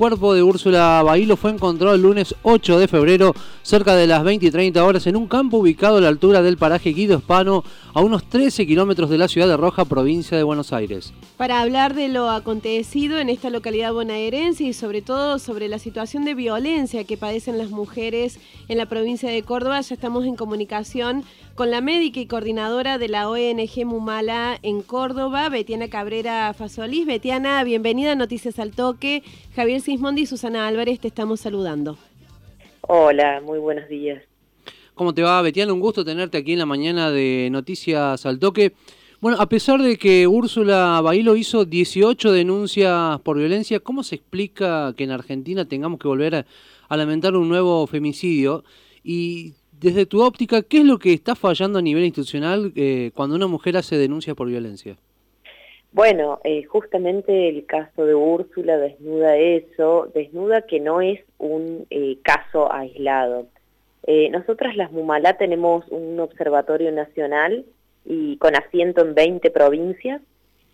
cuerpo de Úrsula Bailo fue encontrado el lunes 8 de febrero, cerca de las 20 y 30 horas, en un campo ubicado a la altura del paraje Guido Hispano, a unos 13 kilómetros de la ciudad de Roja, provincia de Buenos Aires. Para hablar de lo acontecido en esta localidad bonaerense y sobre todo sobre la situación de violencia que padecen las mujeres en la provincia de Córdoba, ya estamos en comunicación con la médica y coordinadora de la ONG Mumala en Córdoba, Betiana Cabrera Fasolís. Betiana, bienvenida a Noticias al Toque. Javier Sismondi y Susana Álvarez te estamos saludando. Hola, muy buenos días. ¿Cómo te va, Betiana? Un gusto tenerte aquí en la mañana de Noticias al Toque. Bueno, a pesar de que Úrsula Bailo hizo 18 denuncias por violencia, ¿cómo se explica que en Argentina tengamos que volver a, lamentar un nuevo femicidio? Y desde tu óptica, ¿qué es lo que está fallando a nivel institucional eh, cuando una mujer hace denuncias por violencia? Bueno, eh, justamente el caso de Úrsula desnuda eso, desnuda que no es un eh, caso aislado. Eh, nosotras las Mumalá tenemos un observatorio nacional y con asiento en 20 provincias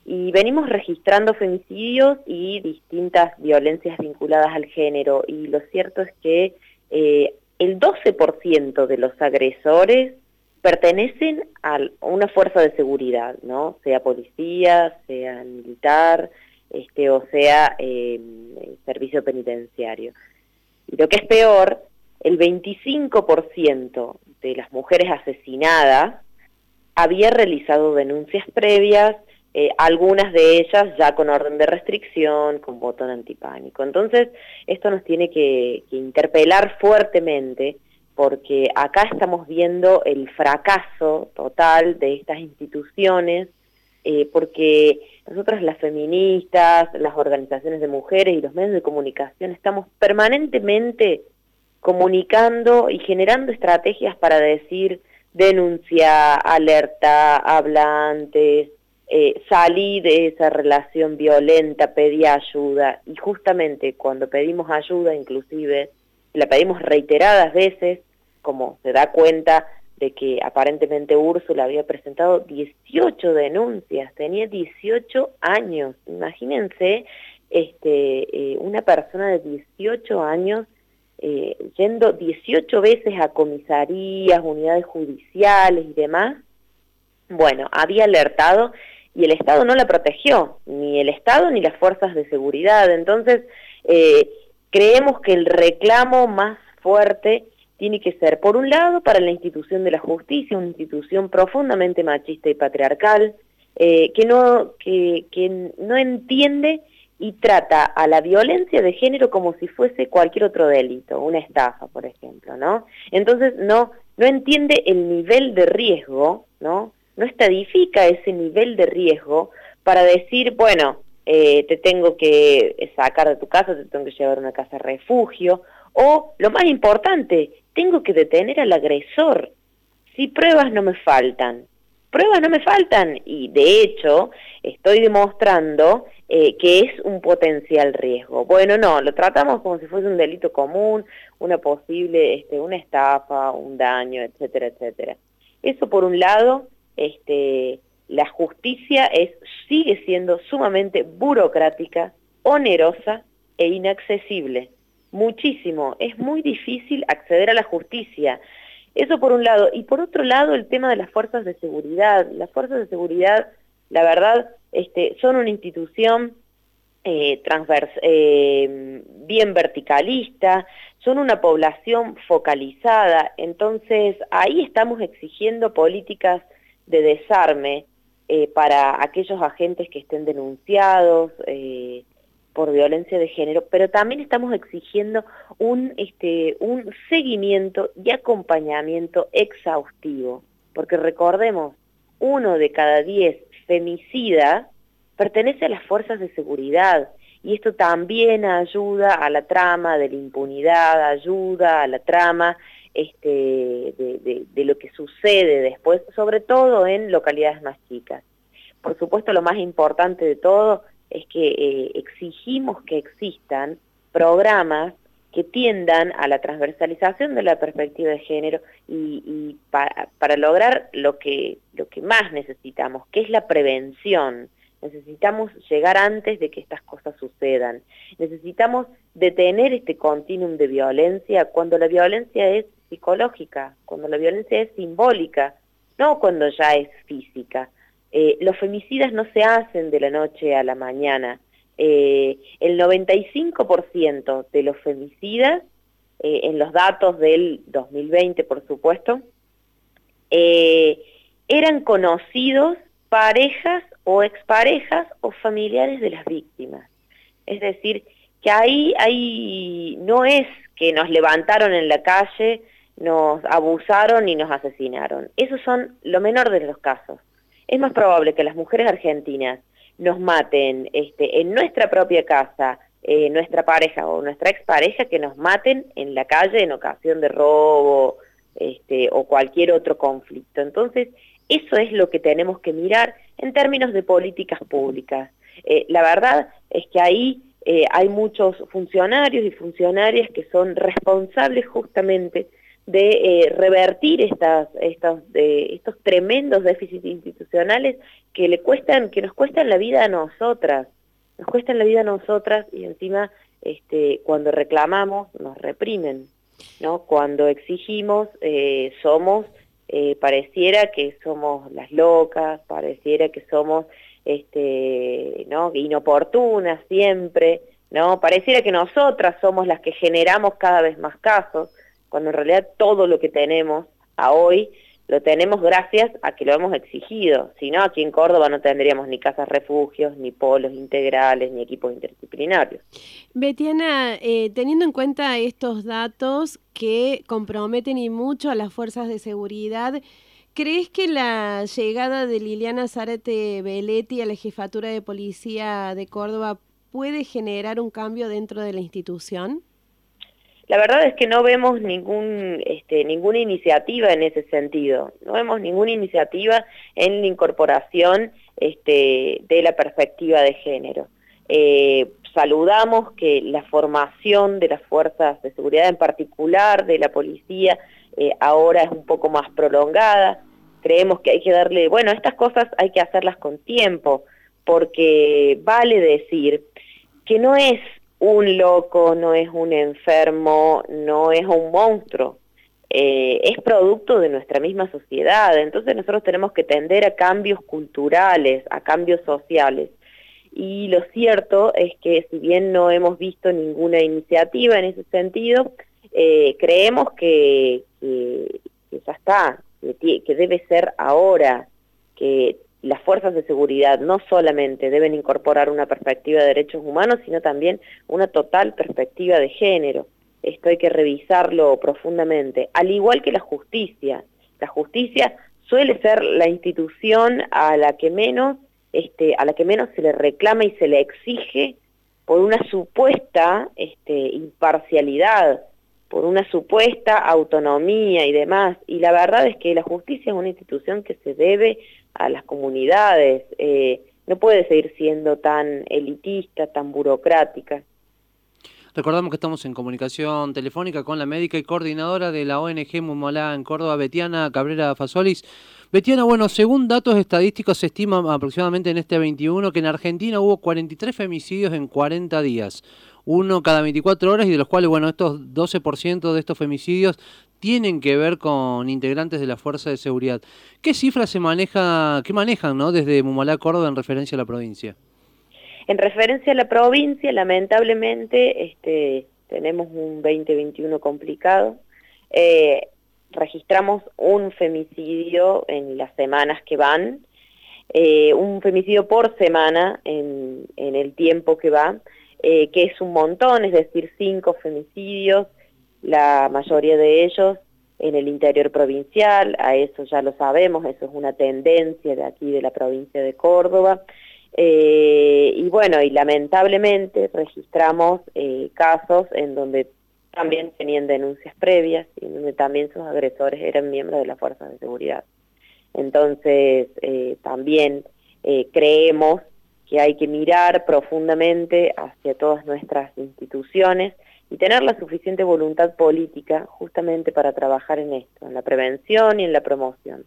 y venimos registrando femicidios y distintas violencias vinculadas al género y lo cierto es que eh, el 12% de los agresores pertenecen a una fuerza de seguridad, ¿no? Sea policía, sea militar, este, o sea eh, servicio penitenciario. Y lo que es peor el 25% de las mujeres asesinadas había realizado denuncias previas, eh, algunas de ellas ya con orden de restricción, con botón antipánico. Entonces, esto nos tiene que, interpelar fuertemente porque acá estamos viendo el fracaso total de estas instituciones, eh, porque nosotras las feministas, las organizaciones de mujeres y los medios de comunicación estamos permanentemente comunicando y generando estrategias para decir denuncia, alerta, hablantes, eh, salí de esa relación violenta, pedí ayuda y justamente cuando pedimos ayuda, inclusive la pedimos reiteradas veces, como se da cuenta de que aparentemente Úrsula había presentado 18 denuncias, tenía 18 años, imagínense este, eh, una persona de 18 años eh, yendo 18 veces a comisarías, unidades judiciales y demás, bueno, había alertado y el Estado no la protegió, ni el Estado ni las fuerzas de seguridad. Entonces, eh, creemos que el reclamo más fuerte tiene que ser, por un lado, para la institución de la justicia, una institución profundamente machista y patriarcal, eh, que, no, que, que no entiende y trata a la violencia de género como si fuese cualquier otro delito, una estafa, por ejemplo, ¿no? Entonces no, no entiende el nivel de riesgo, ¿no? No estadifica ese nivel de riesgo para decir, bueno, eh, te tengo que sacar de tu casa, te tengo que llevar a una casa de refugio, o lo más importante, tengo que detener al agresor. Si pruebas no me faltan, pruebas no me faltan, y de hecho estoy demostrando eh, que es un potencial riesgo. Bueno, no, lo tratamos como si fuese un delito común, una posible, este, una estafa, un daño, etcétera, etcétera. Eso por un lado, este, la justicia es, sigue siendo sumamente burocrática, onerosa e inaccesible. Muchísimo, es muy difícil acceder a la justicia. Eso por un lado. Y por otro lado, el tema de las fuerzas de seguridad. Las fuerzas de seguridad, la verdad, este, son una institución eh, eh, bien verticalista, son una población focalizada, entonces ahí estamos exigiendo políticas de desarme eh, para aquellos agentes que estén denunciados por violencia de género, pero también estamos exigiendo un, este, un seguimiento y acompañamiento exhaustivo, porque recordemos, uno de cada diez femicida pertenece a las fuerzas de seguridad y esto también ayuda a la trama de la impunidad, ayuda a la trama este, de, lo que sucede después, sobre todo en localidades más chicas. Por supuesto, lo más importante de todo es que eh, exigimos que existan programas que tiendan a la transversalización de la perspectiva de género y, para, lograr lo que, lo que más necesitamos, que es la prevención. Necesitamos llegar antes de que estas cosas sucedan. Necesitamos detener este continuum de violencia cuando la violencia es psicológica, cuando la violencia es simbólica, no cuando ya es física. Eh, los femicidas no se hacen de la noche a la mañana. Eh, el 95% de los femicidas, eh, en los datos del 2020 por supuesto, eran conocidos parejas o exparejas o familiares de las víctimas. Es decir, que ahí, ahí no es que nos levantaron en la calle, nos abusaron y nos asesinaron. Esos son lo menor de los casos. Es más probable que las mujeres argentinas nos maten este, en nuestra propia casa, eh, nuestra pareja o nuestra expareja, que nos maten en la calle en ocasión de robo este, o cualquier otro conflicto. Entonces, eso es lo que tenemos que mirar en términos de políticas públicas. Eh, la verdad es que ahí eh, hay muchos funcionarios y funcionarias que son responsables justamente de eh, revertir estas, estos, estos tremendos déficits institucionales que le cuestan, que nos cuestan la vida a nosotras, nos cuestan la vida a nosotras y encima este, cuando reclamamos nos reprimen, ¿no? Cuando exigimos somos eh, pareciera que somos las locas, pareciera que somos este, ¿no? inoportunas siempre, ¿no? Pareciera que nosotras somos las que generamos cada vez más casos, cuando en realidad todo lo que tenemos a hoy lo tenemos gracias a que lo hemos exigido. Si no, aquí en Córdoba no tendríamos ni casas refugios, ni polos integrales, ni equipos interdisciplinarios. Betiana, eh, teniendo en cuenta estos datos que comprometen y mucho a las fuerzas de seguridad, ¿crees que la llegada de Liliana Zárate Beletti a la jefatura de policía de Córdoba puede generar un cambio dentro de la institución? La verdad es que no vemos ningún, este, ninguna iniciativa en ese sentido, no vemos ninguna iniciativa en la incorporación este, de la perspectiva de género. Eh, saludamos que la formación de las fuerzas de seguridad, en particular de la policía, eh, ahora es un poco más prolongada. Creemos que hay que darle, bueno, estas cosas hay que hacerlas con tiempo, porque vale decir que no es un loco, no es un enfermo, no es un monstruo. Eh, es producto de nuestra misma sociedad. Entonces nosotros tenemos que tender a cambios culturales, a cambios sociales. Y lo cierto es que si bien no hemos visto ninguna iniciativa en ese sentido, eh, creemos que, ya está, que debe ser ahora, que las fuerzas de seguridad no solamente deben incorporar una perspectiva de derechos humanos, sino también una total perspectiva de género. Esto hay que revisarlo profundamente, al igual que la justicia. La justicia suele ser la institución a la que menos, este, a la que menos se le reclama y se le exige por una supuesta este, imparcialidad, por una supuesta autonomía y demás. Y la verdad es que la justicia es una institución que se debe a las comunidades, eh, no puede seguir siendo tan elitista, tan burocrática. Recordamos que estamos en comunicación telefónica con la médica y coordinadora de la ONG Mumolá en Córdoba, Betiana Cabrera Fasolis. Betiana, bueno, según datos estadísticos se estima aproximadamente en este 21 que en Argentina hubo 43 femicidios en 40 días, uno cada 24 horas y de los cuales, bueno, estos 12% de estos femicidios tienen que ver con integrantes de la Fuerza de Seguridad. ¿Qué cifras se maneja, qué manejan ¿no? desde Mumalá, Córdoba, en referencia a la provincia? En referencia a la provincia, lamentablemente, este, tenemos un 2021 complicado. Eh, registramos un femicidio en las semanas que van, eh, un femicidio por semana en, el tiempo que va, eh, que es un montón, es decir, cinco femicidios la mayoría de ellos en el interior provincial, a eso ya lo sabemos, eso es una tendencia de aquí de la provincia de Córdoba. Eh, y bueno, y lamentablemente registramos eh, casos en donde también tenían denuncias previas y donde también sus agresores eran miembros de las fuerzas de seguridad. Entonces, eh, también creemos que hay que mirar profundamente hacia todas nuestras instituciones y tener la suficiente voluntad política justamente para trabajar en esto, en la prevención y en la promoción.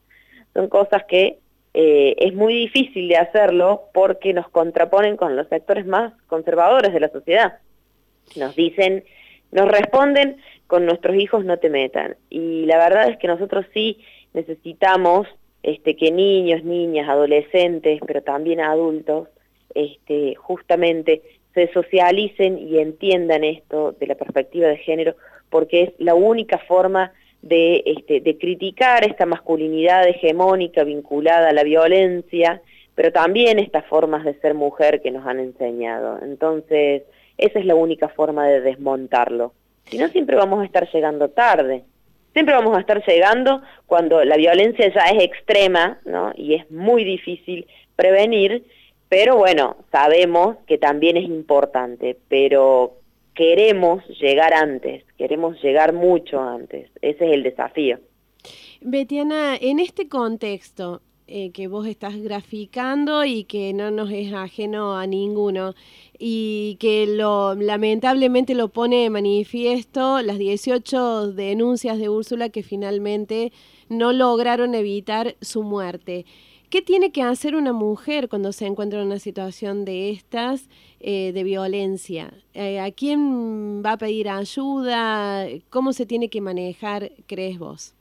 Son cosas que eh, es muy difícil de hacerlo porque nos contraponen con los sectores más conservadores de la sociedad. Nos dicen, nos responden con nuestros hijos no te metan. Y la verdad es que nosotros sí necesitamos este, que niños, niñas, adolescentes, pero también adultos, este, justamente se socialicen y entiendan esto de la perspectiva de género, porque es la única forma de, este, de criticar esta masculinidad hegemónica vinculada a la violencia, pero también estas formas de ser mujer que nos han enseñado. Entonces, esa es la única forma de desmontarlo. Si no, siempre vamos a estar llegando tarde. Siempre vamos a estar llegando cuando la violencia ya es extrema, ¿no? Y es muy difícil prevenir, pero bueno, sabemos que también es importante, pero queremos llegar antes, queremos llegar mucho antes. Ese es el desafío. Betiana, en este contexto eh, que vos estás graficando y que no nos es ajeno a ninguno y que lo lamentablemente lo pone de manifiesto las 18 denuncias de Úrsula que finalmente no lograron evitar su muerte. ¿Qué tiene que hacer una mujer cuando se encuentra en una situación de estas, eh, de violencia? Eh, ¿A quién va a pedir ayuda? ¿Cómo se tiene que manejar, crees vos?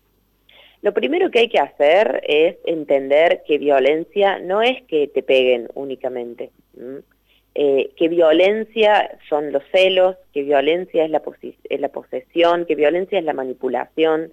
Lo primero que hay que hacer es entender que violencia no es que te peguen únicamente, eh, que violencia son los celos, que violencia es la, es la posesión, que violencia es la manipulación.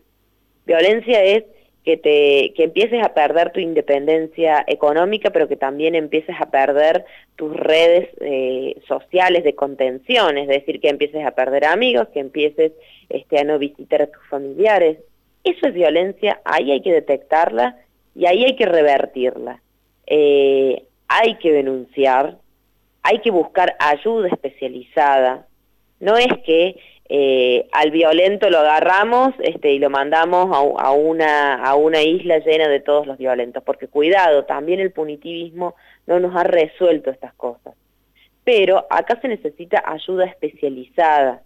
Violencia es que, te, que empieces a perder tu independencia económica, pero que también empieces a perder tus redes eh, sociales de contención, es decir, que empieces a perder amigos, que empieces este, a no visitar a tus familiares. Eso es violencia, ahí hay que detectarla y ahí hay que revertirla. Eh, hay que denunciar, hay que buscar ayuda especializada. No es que eh, al violento lo agarramos este, y lo mandamos a, una, a una isla llena de todos los violentos, porque cuidado, también el punitivismo no nos ha resuelto estas cosas. Pero acá se necesita ayuda especializada,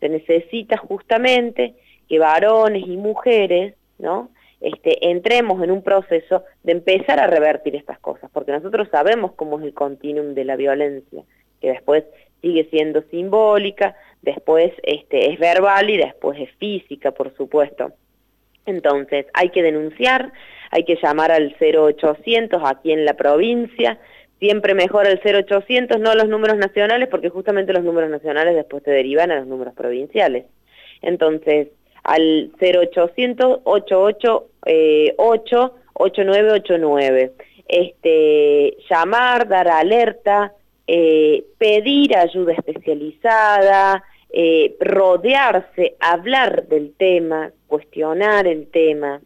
se necesita justamente que varones y mujeres, ¿no? Este, entremos en un proceso de empezar a revertir estas cosas, porque nosotros sabemos cómo es el continuum de la violencia, que después sigue siendo simbólica, después este, es verbal y después es física, por supuesto. Entonces, hay que denunciar, hay que llamar al 0800 aquí en la provincia, siempre mejor el 0800, no los números nacionales, porque justamente los números nacionales después te derivan a los números provinciales. Entonces, al 0800 888 8989. Este, llamar, dar alerta, eh, pedir ayuda especializada, eh, rodearse, hablar del tema, cuestionar el tema,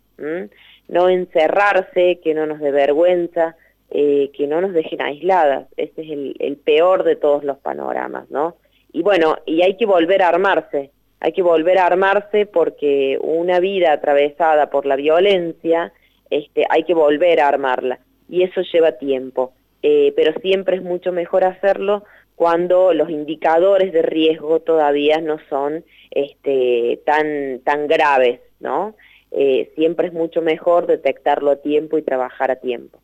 no encerrarse, que no nos dé vergüenza, eh, que no nos dejen aisladas. Ese es el, peor de todos los panoramas, ¿no? Y bueno, y hay que volver a armarse, hay que volver a armarse porque una vida atravesada por la violencia, este, hay que volver a armarla, y eso lleva tiempo. Eh, pero siempre es mucho mejor hacerlo cuando los indicadores de riesgo todavía no son este, tan, tan graves, ¿no? Eh, siempre es mucho mejor detectarlo a tiempo y trabajar a tiempo.